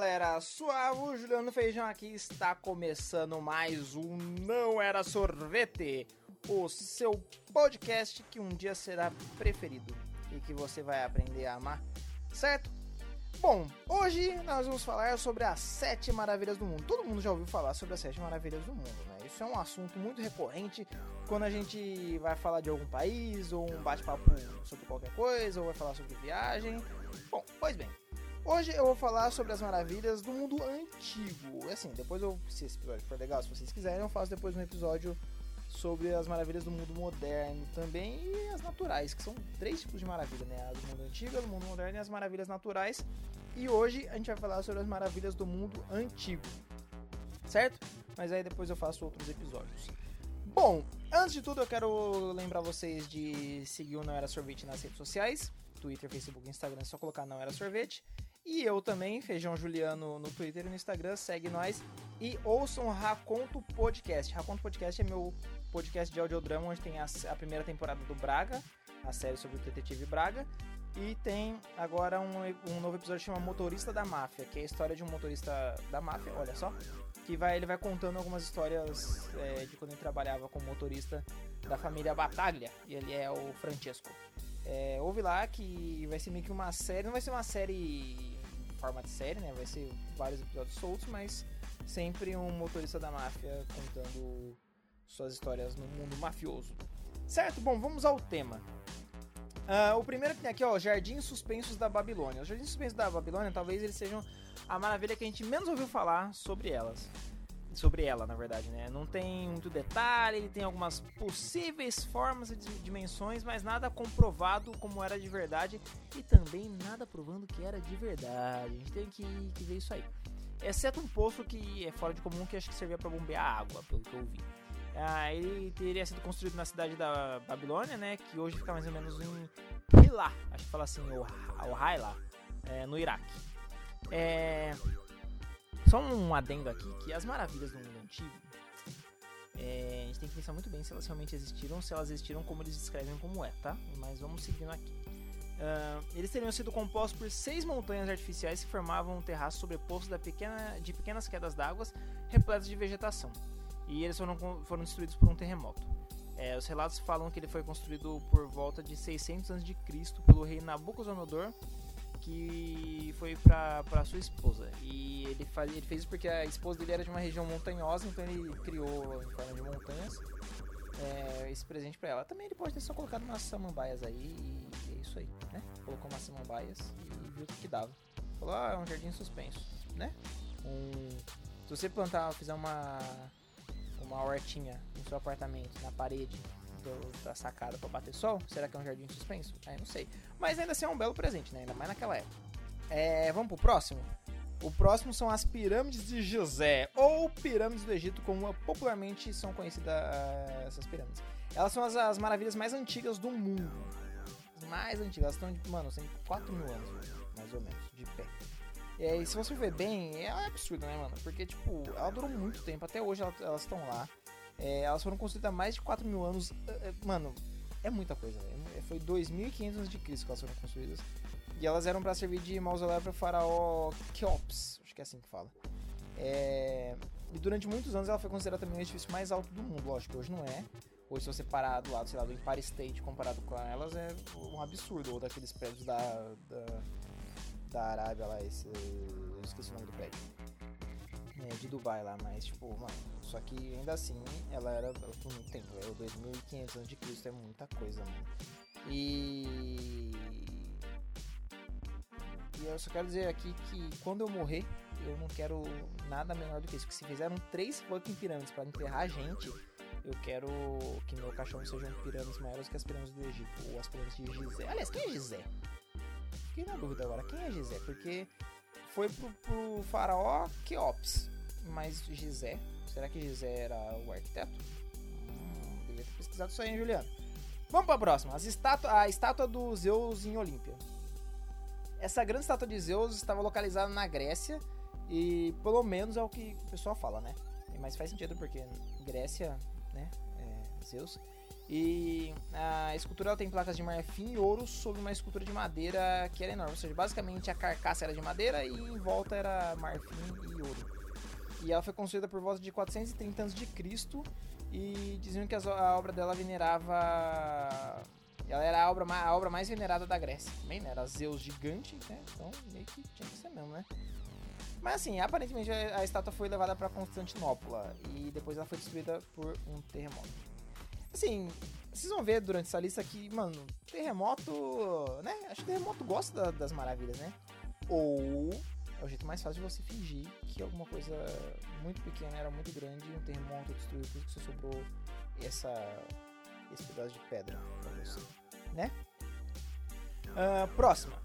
galera, suave, o Juliano Feijão aqui está começando mais um Não Era Sorvete, o seu podcast que um dia será preferido e que você vai aprender a amar, certo? Bom, hoje nós vamos falar sobre as sete maravilhas do mundo. Todo mundo já ouviu falar sobre as sete maravilhas do mundo, né? Isso é um assunto muito recorrente quando a gente vai falar de algum país, ou um bate-papo sobre qualquer coisa, ou vai falar sobre viagem. Bom, pois bem, Hoje eu vou falar sobre as maravilhas do mundo antigo. Assim, depois eu, se esse episódio for legal, se vocês quiserem, eu faço depois um episódio sobre as maravilhas do mundo moderno também e as naturais, que são três tipos de maravilha, né? A do mundo antigo, a do mundo moderno e as maravilhas naturais. E hoje a gente vai falar sobre as maravilhas do mundo antigo, certo? Mas aí depois eu faço outros episódios. Bom, antes de tudo eu quero lembrar vocês de seguir o Não Era Sorvete nas redes sociais, Twitter, Facebook, Instagram, é só colocar Não Era Sorvete. E eu também, Feijão Juliano, no Twitter e no Instagram, segue nós. E ouçam Raconto Podcast. Raconto Podcast é meu podcast de audiodrama, onde tem a, a primeira temporada do Braga, a série sobre o detetive Braga. E tem agora um, um novo episódio que chama Motorista da Máfia, que é a história de um motorista da máfia, olha só. Que vai, ele vai contando algumas histórias é, de quando ele trabalhava como motorista da família Bataglia. E ele é o Francesco. É, ouve lá que vai ser meio que uma série, não vai ser uma série forma de série, né? Vai ser vários episódios soltos, mas sempre um motorista da máfia contando suas histórias no mundo mafioso. Certo? Bom, vamos ao tema. Uh, o primeiro que tem aqui, ó, Jardins Suspensos da Babilônia. Os Jardins Suspensos da Babilônia, talvez eles sejam a maravilha que a gente menos ouviu falar sobre elas sobre ela, na verdade, né? Não tem muito detalhe, ele tem algumas possíveis formas e dimensões, mas nada comprovado como era de verdade e também nada provando que era de verdade. A gente tem que, que ver isso aí. Exceto um poço que é fora de comum, que acho que servia para bombear água, pelo que eu vi. Ah, ele teria sido construído na cidade da Babilônia, né? Que hoje fica mais ou menos em Hila, acho que fala assim, ou Haila, é, no Iraque. É, só um adendo aqui, que as maravilhas do mundo antigo, é, a gente tem que pensar muito bem se elas realmente existiram, se elas existiram como eles descrevem como é, tá? Mas vamos seguindo aqui. Uh, eles teriam sido compostos por seis montanhas artificiais que formavam um terraço sobreposto pequena, de pequenas quedas d'água repletas de vegetação. E eles foram, foram destruídos por um terremoto. É, os relatos falam que ele foi construído por volta de 600 a.C. pelo rei Nabucodonosor que foi pra, pra sua esposa. E ele, faz, ele fez isso porque a esposa dele era de uma região montanhosa, então ele criou em forma de montanhas é, esse presente para ela. Também ele pode ter só colocado umas samambaias aí e é isso aí, né? Colocou umas samambaias e viu o que dava. Falou, ah, é um jardim suspenso, né? Um, se você plantar, fizer uma, uma hortinha no seu apartamento, na parede, do, da sacada para bater sol? Será que é um jardim suspenso? Aí não sei. Mas ainda assim é um belo presente, né? Ainda mais naquela época. É, vamos pro próximo? O próximo são as pirâmides de Gizé, ou pirâmides do Egito, como popularmente são conhecidas uh, essas pirâmides. Elas são as, as, maravilhas mais antigas do mundo. As mais antigas, elas estão, de, mano, tem 4 mil anos, mais ou menos, de pé. E se você ver bem, é absurdo, né, mano? Porque, tipo, ela durou muito tempo, até hoje elas estão lá. É, elas foram construídas há mais de 4 mil anos. É, é, mano, é muita coisa. É, foi 2.500 anos de Cristo que elas foram construídas. E elas eram para servir de mausoléu para o faraó Keops, acho que é assim que fala. É... E durante muitos anos ela foi considerada também o edifício mais alto do mundo. Lógico, hoje não é. Hoje, se você parar do lado, sei lá, do Empire State comparado com elas, é um absurdo. Ou daqueles prédios da, da, da Arábia lá, esse, eu esqueci o nome do prédio é, de Dubai lá, mas tipo, mano, só que ainda assim ela era por muito tempo, é 2500 anos de Cristo, é muita coisa, mano. E e eu só quero dizer aqui que quando eu morrer, eu não quero nada menor do que isso. Que se fizeram três fucking pirâmides para enterrar a gente, eu quero que meu caixão sejam pirâmides maiores que as pirâmides do Egito, ou as pirâmides de Gizé. Aliás, quem é Gizé? Fiquei na dúvida agora, quem é Gizé? Porque foi pro, pro faraó Keops. Mas Gizé, será que Gizé era o arquiteto? Hum, devia ter pesquisado isso aí, hein, Juliano? Vamos pra próxima. As estátua, a estátua do Zeus em Olímpia. Essa grande estátua de Zeus estava localizada na Grécia e pelo menos é o que o pessoal fala, né? Mas faz sentido porque Grécia, né? É, Zeus. E a escultura tem placas de marfim e ouro sobre uma escultura de madeira que era enorme. Ou seja, basicamente a carcaça era de madeira e em volta era marfim e ouro. E ela foi construída por volta de 430 anos de Cristo e diziam que a obra dela venerava ela era a obra, a obra mais venerada da Grécia. Também, né? Era Zeus gigante, né? Então meio que tinha que ser mesmo, né? Mas assim, aparentemente a, estátua foi levada para Constantinopla e depois ela foi destruída por um terremoto. Assim, vocês vão ver durante essa lista que, mano, terremoto, né? Acho que terremoto gosta da, das maravilhas, né? Ou é o jeito mais fácil de você fingir que alguma coisa muito pequena era muito grande e um terremoto destruiu tudo que só sobrou essa, esse pedaço de pedra pra você, né? Uh, próxima.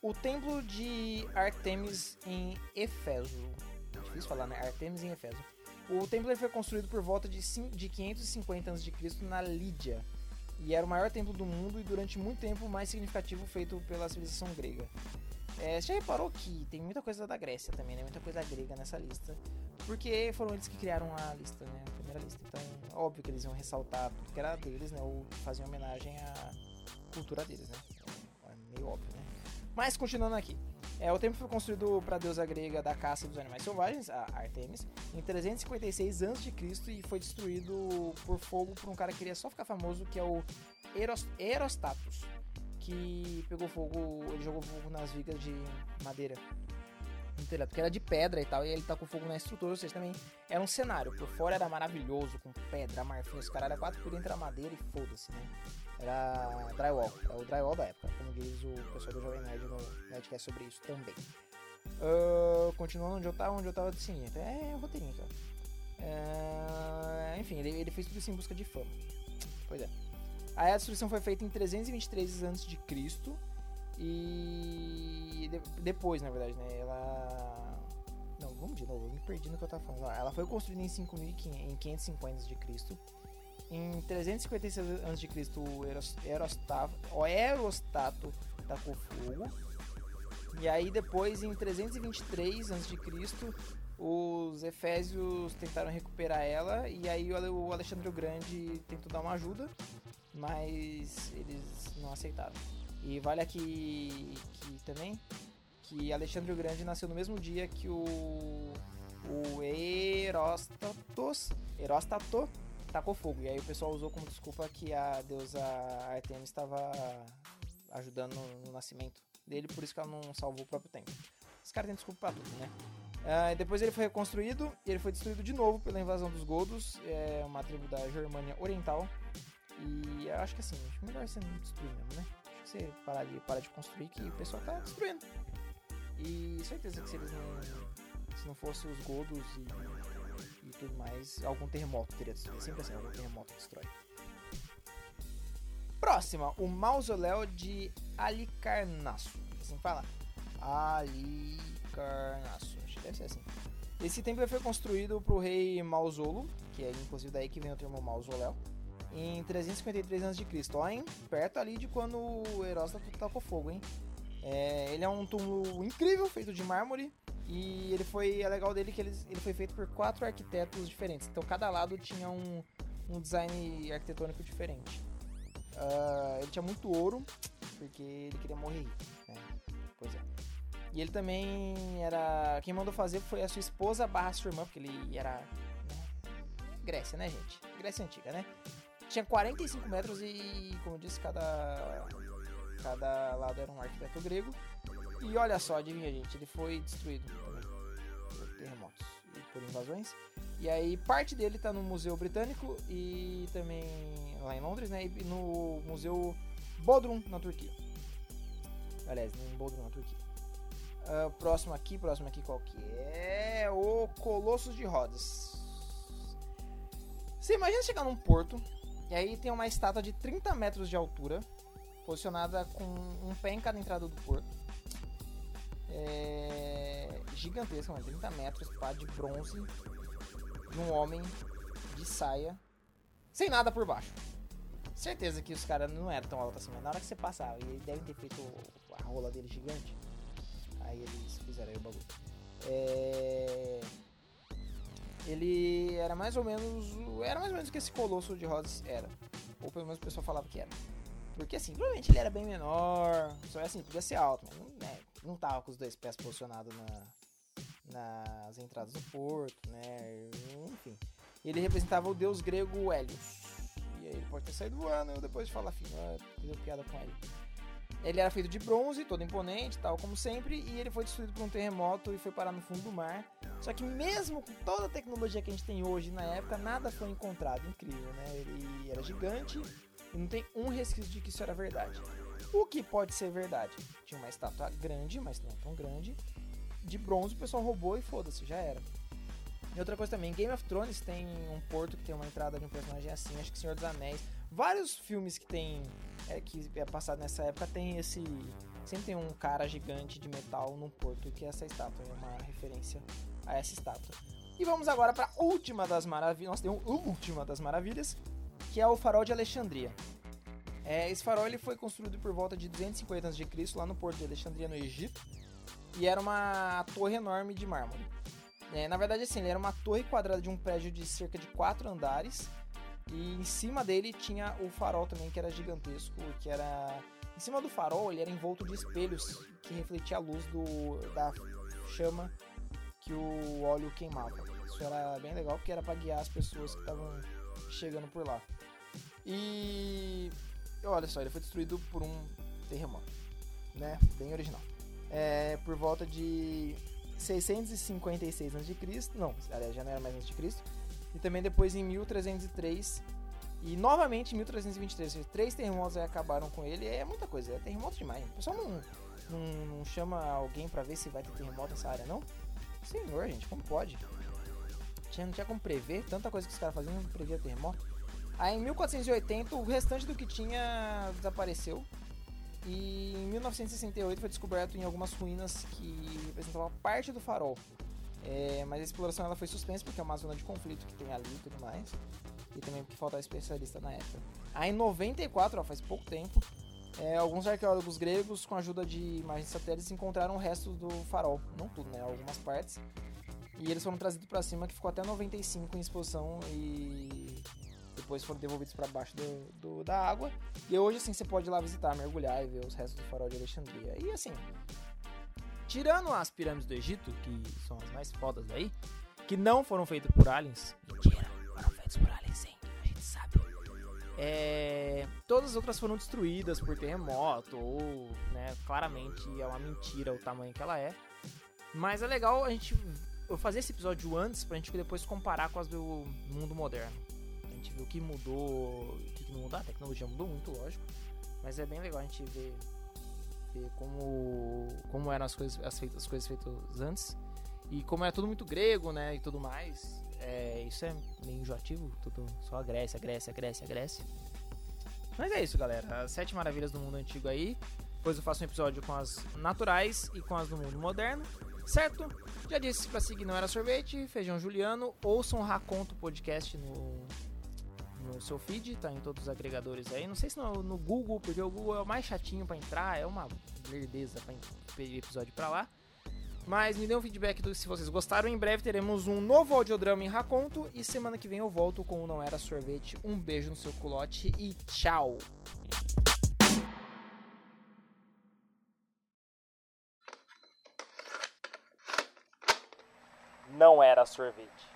O templo de Artemis em Efeso. É difícil falar, né? Artemis em Efeso. O templo foi construído por volta de, de 550 a.C. na Lídia. E era o maior templo do mundo e durante muito tempo o mais significativo feito pela civilização grega. É, você já reparou que tem muita coisa da Grécia também, né? Muita coisa grega nessa lista. Porque foram eles que criaram a lista, né? A primeira lista. Então, óbvio que eles iam ressaltar tudo que era deles, né? Ou fazer homenagem à cultura deles, né? É meio óbvio, né? Mas, continuando aqui. É, o templo foi construído para a deusa grega da caça dos animais selvagens, a Artemis, em 356 a.C. e foi destruído por fogo por um cara que queria só ficar famoso, que é o Eros, Erostatus que pegou fogo, ele jogou fogo nas vigas de madeira porque era de pedra e tal, e ele tá com fogo na estrutura, ou seja, também era um cenário. Por fora era maravilhoso, com pedra, marfim, os caras quatro por dentro era madeira e foda-se, né? Era drywall, é o drywall da época, como diz o pessoal do Jovem Nerd no Nerdcast sobre isso também. Uh, continuando onde eu tava, onde eu tava sim, até é roteirinho. Uh, enfim, ele, ele fez tudo isso em busca de fama. Pois é. A destruição foi feita em 323 a.C. E de, depois, na verdade, né? Ela. Não, vamos de novo, eu me perdi no que eu tava falando. Ela foi construída em, 5500, em 550 a.C. Em 356 a.C., o Erostato, o tacou fogo. E aí depois, em 323 a.C., os Efésios tentaram recuperar ela. E aí o Alexandre o Grande tentou dar uma ajuda mas eles não aceitaram. E vale aqui que também que Alexandre o Grande nasceu no mesmo dia que o o Erostatos, Erostato tacou fogo. E aí o pessoal usou como desculpa que a deusa Artemis estava ajudando no nascimento dele, por isso que ela não salvou o próprio templo. Esse cara tem desculpa pra tudo, né? Uh, depois ele foi reconstruído e ele foi destruído de novo pela invasão dos Godos, é uma tribo da Germânia Oriental, e acho que assim, acho melhor você não destruir mesmo, né? Acho que você parar de, parar de construir que o pessoal tá destruindo. E certeza que se eles não. Se não fosse os godos e, e tudo mais, algum terremoto teria destruído. Sempre assim, algum terremoto destrói. Próxima, o mausoléu de Alicarnasso. Assim fala? Alicarnasso. Acho que deve ser assim. Esse templo foi construído para o rei Mausolo, que é inclusive daí que vem o termo mausoléu em 353 a.C. Ó, hein? Perto ali de quando o Heródoto tocou fogo, hein? É, ele é um túmulo incrível, feito de mármore. E ele foi. É legal dele que ele, ele foi feito por quatro arquitetos diferentes. Então cada lado tinha um, um design arquitetônico diferente. Uh, ele tinha muito ouro, porque ele queria morrer rico. Né? Pois é. E ele também era. Quem mandou fazer foi a sua esposa barra sua irmã, porque ele era. Né? Grécia, né, gente? Grécia Antiga, né? Tinha 45 metros e, como eu disse, cada, cada lado era um arquiteto grego. E olha só, adivinha, gente, ele foi destruído também por terremotos e por invasões. E aí, parte dele está no Museu Britânico e também lá em Londres, né? E no Museu Bodrum, na Turquia. Aliás, em Bodrum, na Turquia. Uh, próximo aqui, próximo aqui qual que é? O Colossus de Rhodes. Você imagina chegar num porto e aí tem uma estátua de 30 metros de altura, posicionada com um pé em cada entrada do porto. É... Gigantesca, mano, 30 metros, pá, de bronze, de um homem de saia, sem nada por baixo. Certeza que os caras não eram tão altos assim, mas na hora que você passava, e eles devem ter feito a rola dele gigante, aí eles fizeram aí o bagulho. É ele era mais ou menos era mais ou menos o que esse Colosso de Rhodes era. Ou pelo menos o pessoal falava que era. Porque assim, provavelmente ele era bem menor. Só é assim, podia ser alto, mas não, né, não tava com os dois pés posicionados na, nas entradas do porto, né? Enfim. Ele representava o deus grego Hélios. E aí ele pode ter saído voando, eu depois de falar fino, fazer piada com ele. Ele era feito de bronze, todo imponente, tal como sempre, e ele foi destruído por um terremoto e foi parar no fundo do mar. Só que mesmo com toda a tecnologia que a gente tem hoje na época, nada foi encontrado. Incrível, né? Ele era gigante e não tem um resquício de que isso era verdade. O que pode ser verdade? Tinha uma estátua grande, mas não tão grande, de bronze, o pessoal roubou e foda-se, já era. E outra coisa também, Game of Thrones tem um porto que tem uma entrada de um personagem assim, acho que Senhor dos Anéis. Vários filmes que tem é, que é passado nessa época tem esse. Sempre tem um cara gigante de metal num porto, que é essa estátua, é uma referência a essa estátua. E vamos agora para a última das maravilhas. Nós temos última das maravilhas, que é o farol de Alexandria. É, esse farol ele foi construído por volta de 250 a.C. lá no porto de Alexandria, no Egito. E era uma torre enorme de mármore. É, na verdade, assim, ele era uma torre quadrada de um prédio de cerca de quatro andares. E em cima dele tinha o farol também, que era gigantesco, que era... Em cima do farol, ele era envolto de espelhos que refletia a luz do, da chama que o óleo queimava. Isso era bem legal, porque era para guiar as pessoas que estavam chegando por lá. E... Olha só, ele foi destruído por um terremoto, né? Bem original. É, por volta de 656 a.C., não, aliás, já não era mais a.C., e também depois em 1303 e novamente em 1323. Seja, três terremotos aí acabaram com ele. É muita coisa, é terremoto demais. O pessoal não, não, não chama alguém para ver se vai ter terremoto nessa área, não? Senhor, gente, como pode? Tinha, não tinha como prever tanta coisa que os caras faziam, não previa terremoto. Aí em 1480 o restante do que tinha desapareceu. E em 1968 foi descoberto em algumas ruínas que representavam parte do farol. É, mas a exploração ela foi suspensa porque é uma zona de conflito que tem ali e tudo mais. E também porque faltava especialista na época. Aí em 94, ó, faz pouco tempo, é, alguns arqueólogos gregos, com a ajuda de imagens satélites, encontraram o resto do farol. Não tudo, né? Algumas partes. E eles foram trazidos para cima, que ficou até 95 em exposição e depois foram devolvidos para baixo do, do, da água. E hoje, assim, você pode ir lá visitar, mergulhar e ver os restos do farol de Alexandria. E assim, tirando as pirâmides do Egito, que são as mais fodas aí, que não foram feitas por aliens. Mentira, foram feitas por aliens, sim, a gente sabe. É, todas as outras foram destruídas por terremoto, ou, né, claramente é uma mentira o tamanho que ela é. Mas é legal a gente eu fazer esse episódio antes pra gente depois comparar com as do mundo moderno. A gente viu o que mudou, o que não mudou, a tecnologia mudou muito, lógico. Mas é bem legal a gente ver como, como eram as coisas, as, feitas, as coisas feitas antes. E como é tudo muito grego, né, e tudo mais, é, isso é meio enjoativo, tudo só a Grécia, Grécia, Grécia, Grécia. Mas é isso, galera. As sete maravilhas do mundo antigo aí. Depois eu faço um episódio com as naturais e com as do mundo moderno. Certo? Já disse pra seguir Não Era Sorvete, Feijão Juliano. Ouçam o Raconto Podcast no, no seu feed, tá em todos os agregadores aí. Não sei se no, no Google, porque o Google é o mais chatinho para entrar, é uma lerdeza pra pedir episódio pra lá. Mas me dê um feedback do, se vocês gostaram. Em breve teremos um novo audiodrama em Raconto. E semana que vem eu volto com o Não Era Sorvete. Um beijo no seu culote e tchau! Não era sorvete.